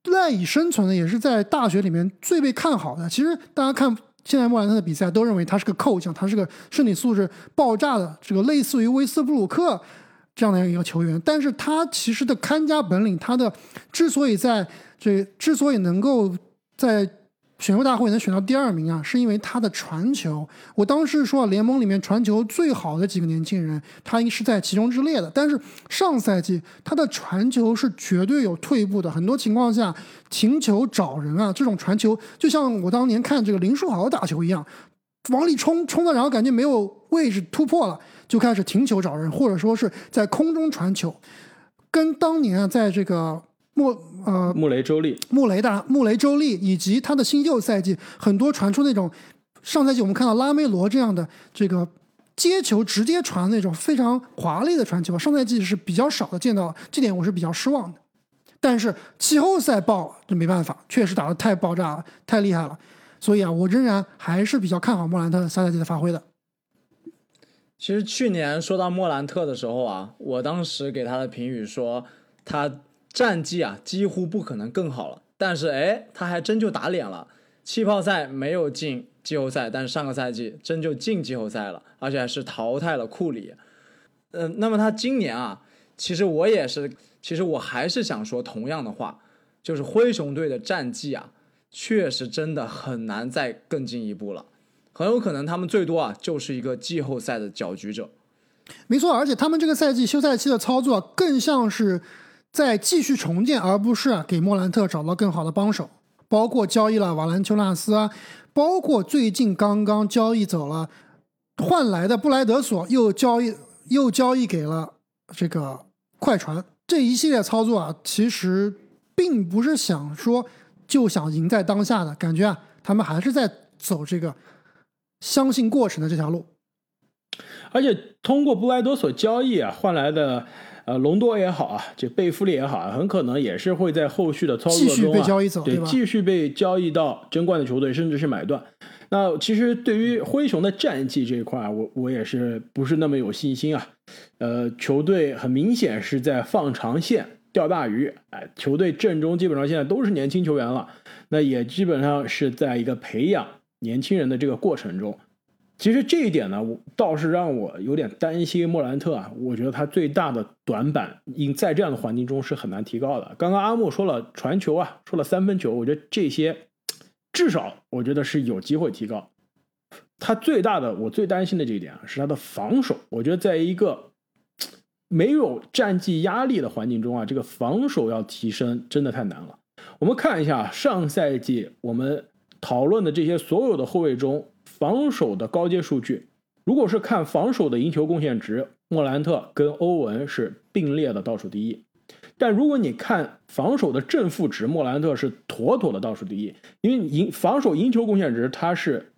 赖以生存的也是在大学里面最被看好的。其实大家看现在莫兰特的比赛，都认为他是个扣将，他是个身体素质爆炸的这个类似于威斯布鲁克这样的一个球员。但是他其实的看家本领，他的之所以在这之所以能够在选秀大会能选到第二名啊，是因为他的传球。我当时说联盟里面传球最好的几个年轻人，他应是在其中之列的。但是上赛季他的传球是绝对有退步的，很多情况下停球找人啊，这种传球就像我当年看这个林书豪打球一样，往里冲冲的，然后感觉没有位置突破了，就开始停球找人，或者说是在空中传球，跟当年啊在这个。穆呃穆雷周利，穆雷的穆雷周利，以及他的新秀赛季，很多传出那种上赛季我们看到拉梅罗这样的这个接球直接传那种非常华丽的传球，上赛季是比较少的见到，这点我是比较失望的。但是季后赛爆这没办法，确实打得太爆炸了，太厉害了，所以啊，我仍然还是比较看好莫兰特下赛季的发挥的。其实去年说到莫兰特的时候啊，我当时给他的评语说他。战绩啊，几乎不可能更好了。但是，哎，他还真就打脸了。气泡赛没有进季后赛，但是上个赛季真就进季后赛了，而且还是淘汰了库里。嗯，那么他今年啊，其实我也是，其实我还是想说同样的话，就是灰熊队的战绩啊，确实真的很难再更进一步了，很有可能他们最多啊就是一个季后赛的搅局者。没错，而且他们这个赛季休赛期的操作更像是。在继续重建，而不是给莫兰特找到更好的帮手，包括交易了瓦兰丘纳斯啊，包括最近刚刚交易走了换来的布莱德索，又交易又交易给了这个快船，这一系列操作啊，其实并不是想说就想赢在当下的感觉啊，他们还是在走这个相信过程的这条路，而且通过布莱德索交易啊换来的。呃，隆多也好啊，这贝弗利也好啊，很可能也是会在后续的操作中啊，对，继续被交易到争冠的球队，甚至是买断。那其实对于灰熊的战绩这一块我我也是不是那么有信心啊。呃，球队很明显是在放长线钓大鱼，哎，球队阵中基本上现在都是年轻球员了，那也基本上是在一个培养年轻人的这个过程中。其实这一点呢，我倒是让我有点担心莫兰特啊。我觉得他最大的短板，应在这样的环境中是很难提高的。刚刚阿木说了传球啊，说了三分球，我觉得这些至少我觉得是有机会提高。他最大的，我最担心的这一点啊，是他的防守。我觉得在一个没有战绩压力的环境中啊，这个防守要提升真的太难了。我们看一下上赛季我们讨论的这些所有的后卫中。防守的高阶数据，如果是看防守的赢球贡献值，莫兰特跟欧文是并列的倒数第一。但如果你看防守的正负值，莫兰特是妥妥的倒数第一，因为赢防守赢球贡献值它是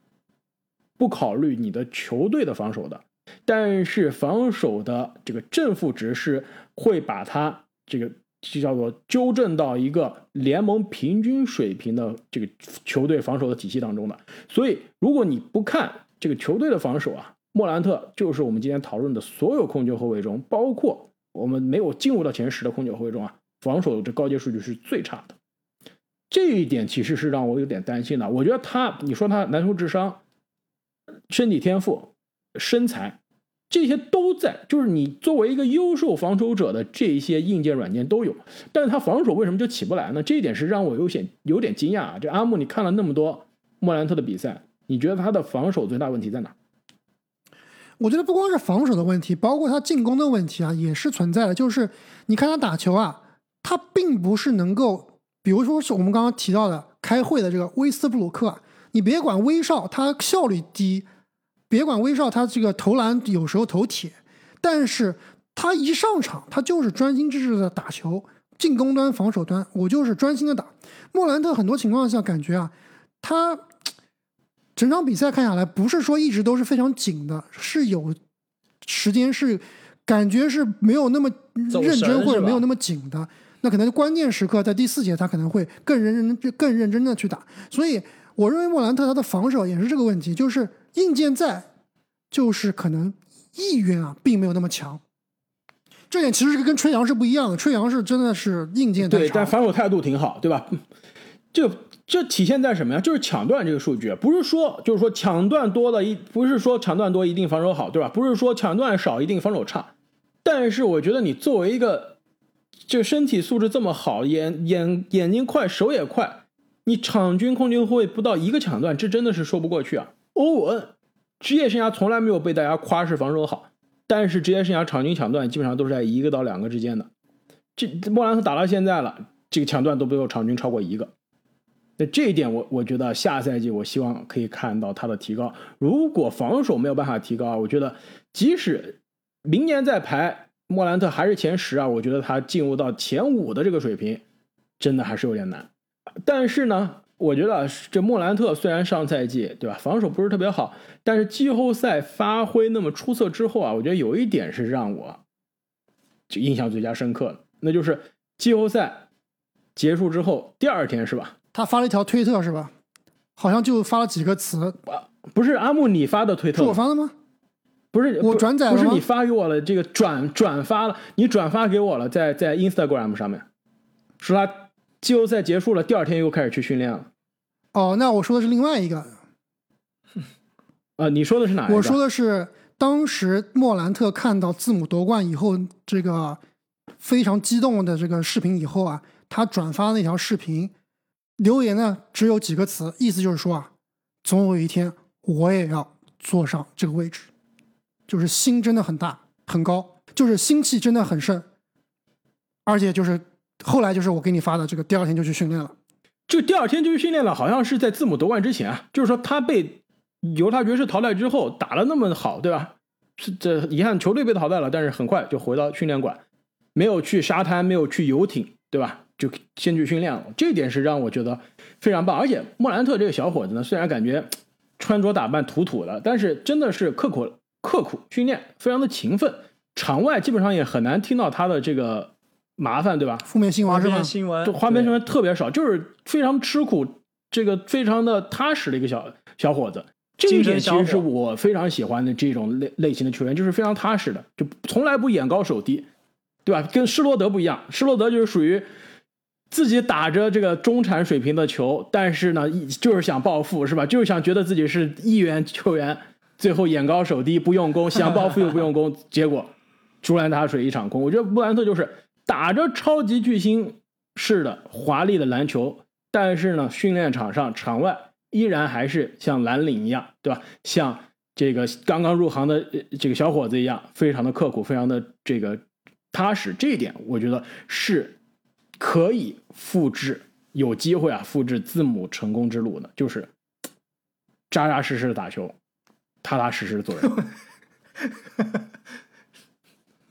不考虑你的球队的防守的，但是防守的这个正负值是会把它这个。就叫做纠正到一个联盟平均水平的这个球队防守的体系当中的。所以，如果你不看这个球队的防守啊，莫兰特就是我们今天讨论的所有控球后卫中，包括我们没有进入到前十的控球后卫中啊，防守这高阶数据是最差的。这一点其实是让我有点担心的。我觉得他，你说他篮球智商、身体天赋、身材。这些都在，就是你作为一个优秀防守者的这些硬件软件都有，但是他防守为什么就起不来呢？这一点是让我有些有点惊讶啊！这阿木，你看了那么多莫兰特的比赛，你觉得他的防守最大问题在哪？我觉得不光是防守的问题，包括他进攻的问题啊，也是存在的。就是你看他打球啊，他并不是能够，比如说是我们刚刚提到的开会的这个威斯布鲁克，你别管威少，他效率低。别管威少，他这个投篮有时候投铁，但是他一上场，他就是专心致志的打球，进攻端、防守端，我就是专心的打。莫兰特很多情况下感觉啊，他整场比赛看下来，不是说一直都是非常紧的，是有时间是感觉是没有那么认真或者没有那么紧的。那可能关键时刻在第四节，他可能会更认真、更认真的去打。所以我认为莫兰特他的防守也是这个问题，就是。硬件在，就是可能意愿啊，并没有那么强。这点其实是跟吹杨是不一样的。吹杨是真的是硬件对，但防守态度挺好，对吧？这这体现在什么呀？就是抢断这个数据，不是说就是说抢断多了一，不是说抢断多一定防守好，对吧？不是说抢断少一定防守差。但是我觉得你作为一个就身体素质这么好，眼眼眼睛快，手也快，你场均空军后卫不到一个抢断，这真的是说不过去啊。欧文职业生涯从来没有被大家夸是防守好，但是职业生涯场均抢断基本上都是在一个到两个之间的。这莫兰特打到现在了，这个抢断都没有场均超过一个。那这一点，我我觉得下赛季我希望可以看到他的提高。如果防守没有办法提高，我觉得即使明年再排莫兰特还是前十啊，我觉得他进入到前五的这个水平，真的还是有点难。但是呢？我觉得这莫兰特虽然上赛季对吧防守不是特别好，但是季后赛发挥那么出色之后啊，我觉得有一点是让我就印象最加深刻的，那就是季后赛结束之后第二天是吧？他发了一条推特是吧？好像就发了几个词啊，不是阿木你发的推特？是我发的吗？不是我转载了不是你发给我了，这个转转发了，你转发给我了，在在 Instagram 上面，说他季后赛结束了，第二天又开始去训练了。哦，那我说的是另外一个，[laughs] 呃，你说的是哪？我说的是当时莫兰特看到字母夺冠以后，这个非常激动的这个视频以后啊，他转发那条视频，留言呢只有几个词，意思就是说啊，总有一天我也要坐上这个位置，就是心真的很大很高，就是心气真的很盛，而且就是后来就是我给你发的这个，第二天就去训练了。就第二天就去训练了，好像是在字母夺冠之前啊，就是说他被犹他爵士淘汰之后打了那么好，对吧？是这遗憾球队被淘汰了，但是很快就回到训练馆，没有去沙滩，没有去游艇，对吧？就先去训练了，这一点是让我觉得非常棒。而且莫兰特这个小伙子呢，虽然感觉穿着打扮土土的，但是真的是刻苦刻苦训练，非常的勤奋，场外基本上也很难听到他的这个。麻烦对吧？负面新闻是吧？新闻，花边新闻特别少，就是非常吃苦，这个非常的踏实的一个小小伙子。这一点其实是我非常喜欢的这种类类型的球员，就是非常踏实的，就从来不眼高手低，对吧？跟施罗德不一样，施罗德就是属于自己打着这个中产水平的球，但是呢，就是想暴富，[laughs] 是吧？就是想觉得自己是亿元球员，最后眼高手低，不用功，想暴富又不用功，结果竹篮打水一场空。我觉得布兰特就是。打着超级巨星式的华丽的篮球，但是呢，训练场上场外依然还是像蓝领一样，对吧？像这个刚刚入行的这个小伙子一样，非常的刻苦，非常的这个踏实。这一点我觉得是可以复制，有机会啊，复制字母成功之路的，就是扎扎实实的打球，踏踏实实的做人。[laughs]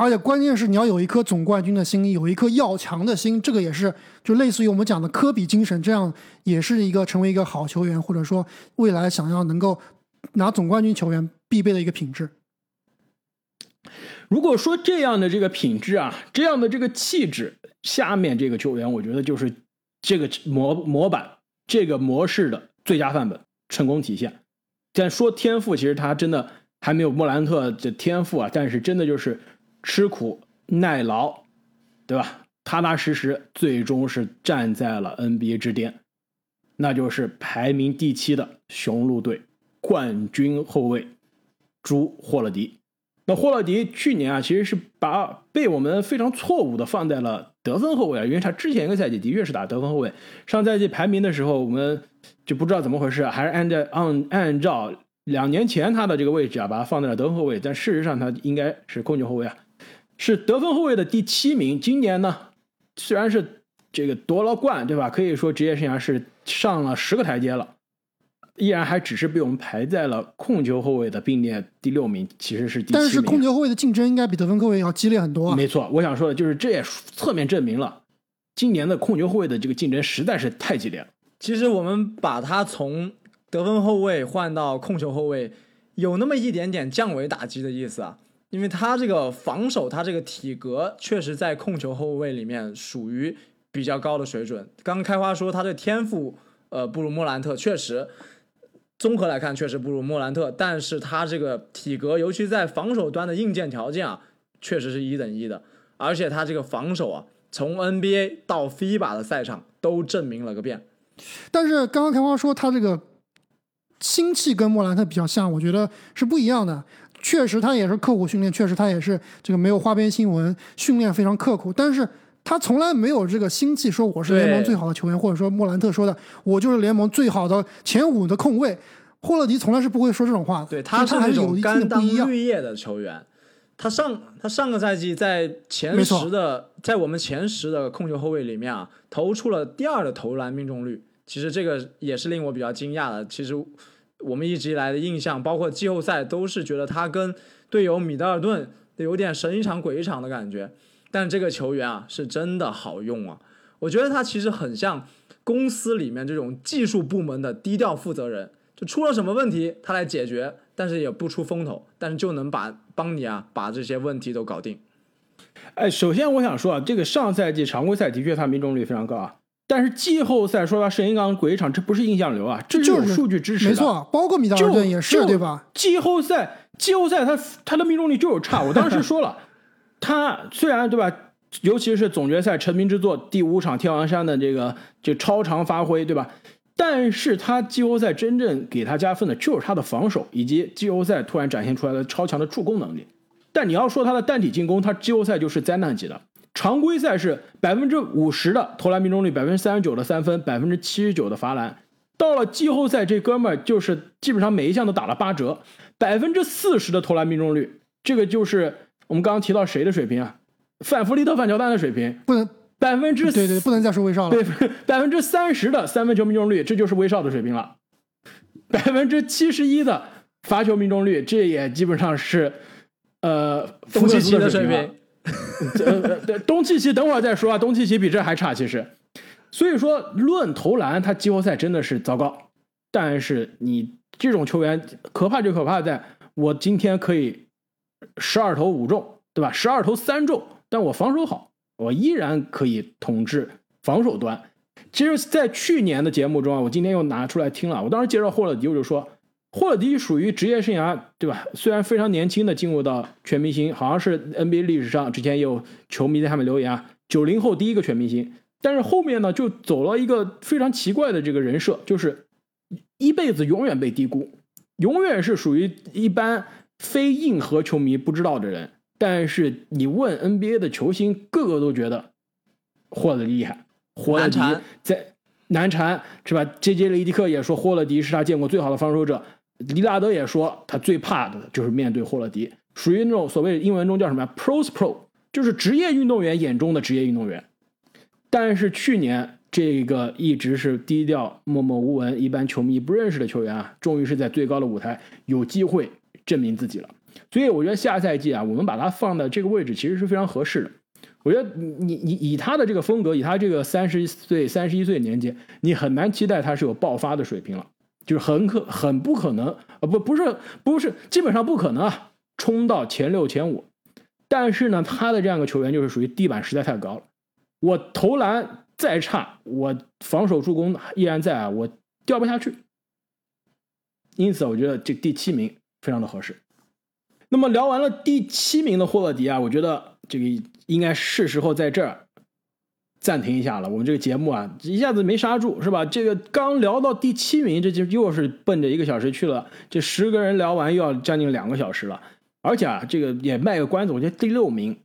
而且关键是你要有一颗总冠军的心，有一颗要强的心，这个也是就类似于我们讲的科比精神，这样也是一个成为一个好球员，或者说未来想要能够拿总冠军球员必备的一个品质。如果说这样的这个品质啊，这样的这个气质，下面这个球员，我觉得就是这个模模板这个模式的最佳范本，成功体现。但说天赋，其实他真的还没有莫兰特的天赋啊，但是真的就是吃苦耐劳，对吧？踏踏实实，最终是站在了 NBA 之巅，那就是排名第七的雄鹿队冠军后卫朱霍勒迪。那霍勒迪去年啊，其实是把被我们非常错误的放在了得分后卫啊，因为他之前一个赛季的确是打得分后卫，上赛季排名的时候我们就不知道怎么回事，还是按照按按照两年前他的这个位置啊，把他放在了得分后卫，但事实上他应该是控球后卫啊，是得分后卫的第七名。今年呢，虽然是这个夺了冠，对吧？可以说职业生涯是上了十个台阶了。依然还只是被我们排在了控球后卫的并列第六名，其实是第七名。但是控球后卫的竞争应该比得分后卫要激烈很多。没错，我想说的就是这也侧面证明了今年的控球后卫的这个竞争实在是太激烈了。其实我们把他从得分后卫换到控球后卫，有那么一点点降维打击的意思啊，因为他这个防守，他这个体格确实在控球后卫里面属于比较高的水准。刚刚开花说他的天赋，呃，不如莫兰特，确实。综合来看，确实不如莫兰特，但是他这个体格，尤其在防守端的硬件条件啊，确实是一等一的。而且他这个防守啊，从 NBA 到 FIBA 的赛场都证明了个遍。但是刚刚开花说他这个心气跟莫兰特比较像，我觉得是不一样的。确实他也是刻苦训练，确实他也是这个没有花边新闻，训练非常刻苦，但是他从来没有这个心气说我是联盟最好的球员，或者说莫兰特说的我就是联盟最好的前五的控卫。霍勒迪从来是不会说这种话的，对他是那种甘当绿叶的球员。他上他上个赛季在前十的，在我们前十的控球后卫里面啊，投出了第二的投篮命中率。其实这个也是令我比较惊讶的。其实我们一直以来的印象，包括季后赛，都是觉得他跟队友米德尔顿有点神一场鬼一场的感觉。但这个球员啊，是真的好用啊！我觉得他其实很像公司里面这种技术部门的低调负责人。就出了什么问题，他来解决，但是也不出风头，但是就能把帮你啊把这些问题都搞定。哎，首先我想说啊，这个上赛季常规赛的确他命中率非常高啊，但是季后赛说他神一港鬼一场，这不是印象流啊，这就是有数据支持的。没错，包括米德尔顿也是对吧？季后赛季后赛他他的命中率就有差，我当时 [laughs] 说了，他虽然对吧，尤其是总决赛成名之作第五场天王山的这个就超常发挥，对吧？但是他季后赛真正给他加分的就是他的防守，以及季后赛突然展现出来的超强的助攻能力。但你要说他的单体进攻，他季后赛就是灾难级的。常规赛是百分之五十的投篮命中率，百分之三十九的三分，百分之七十九的罚篮。到了季后赛，这哥们儿就是基本上每一项都打了八折，百分之四十的投篮命中率，这个就是我们刚刚提到谁的水平啊？范弗利特、范乔丹的水平，不能。百分之对对，不能再说威少了。对，[laughs] 百分之三十的三分球命中率，这就是威少的水平了。百分之七十一的罚球命中率，这也基本上是呃东契奇的水平。呃，对，东契奇等会儿再说啊，东契奇比这还差其实。所以说，论投篮，他季后赛真的是糟糕。但是你这种球员可怕就可怕在，我今天可以十二投五中，对吧？十二投三中，但我防守好。我依然可以统治防守端。其实，在去年的节目中啊，我今天又拿出来听了。我当时介绍霍勒迪，我就说，霍勒迪属于职业生涯，对吧？虽然非常年轻的进入到全明星，好像是 NBA 历史上之前也有球迷在下面留言啊，九零后第一个全明星。但是后面呢，就走了一个非常奇怪的这个人设，就是一辈子永远被低估，永远是属于一般非硬核球迷不知道的人。但是你问 NBA 的球星，个个都觉得霍勒迪厉害。霍勒迪在难缠是吧？J J 雷迪克也说霍勒迪是他见过最好的防守者。利拉德也说他最怕的就是面对霍勒迪，属于那种所谓英文中叫什么 pros pro，就是职业运动员眼中的职业运动员。但是去年这个一直是低调默默无闻，一般球迷不认识的球员啊，终于是在最高的舞台有机会证明自己了。所以我觉得下赛季啊，我们把他放在这个位置其实是非常合适的。我觉得你你以他的这个风格，以他这个三十岁、三十一岁年纪，你很难期待他是有爆发的水平了，就是很可很不可能啊，不不是不是基本上不可能啊，冲到前六前五。但是呢，他的这样一个球员就是属于地板实在太高了。我投篮再差，我防守助攻依然在啊，我掉不下去。因此，我觉得这第七名非常的合适。那么聊完了第七名的霍勒迪啊，我觉得这个应该是时候在这儿暂停一下了。我们这个节目啊，一下子没刹住，是吧？这个刚聊到第七名，这就又是奔着一个小时去了。这十个人聊完又要将近两个小时了。而且啊，这个也卖个关子，我觉得第六名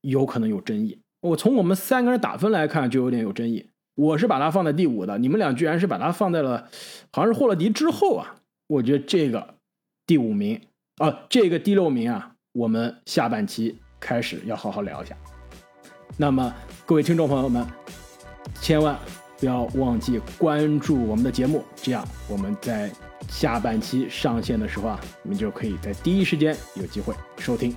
有可能有争议。我从我们三个人打分来看，就有点有争议。我是把它放在第五的，你们俩居然是把它放在了好像是霍勒迪之后啊。我觉得这个第五名啊，这个第六名啊，我们下半期开始要好好聊一下。那么各位听众朋友们，千万不要忘记关注我们的节目，这样我们在下半期上线的时候啊，你们就可以在第一时间有机会收听。